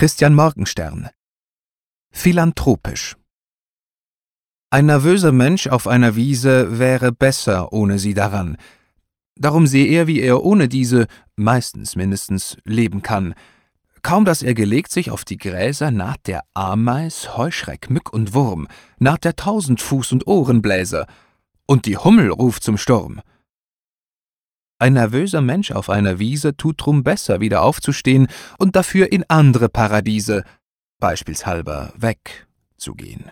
Christian Morgenstern Philanthropisch Ein nervöser Mensch auf einer Wiese wäre besser ohne sie daran. Darum sehe er, wie er ohne diese, meistens mindestens, leben kann. Kaum dass er gelegt sich auf die Gräser, naht der Ameis, Heuschreck, Mück und Wurm, naht der Tausendfuß und Ohrenbläser, und die Hummel ruft zum Sturm. Ein nervöser Mensch auf einer Wiese tut drum besser, wieder aufzustehen und dafür in andere Paradiese, beispielshalber weg, zu gehen.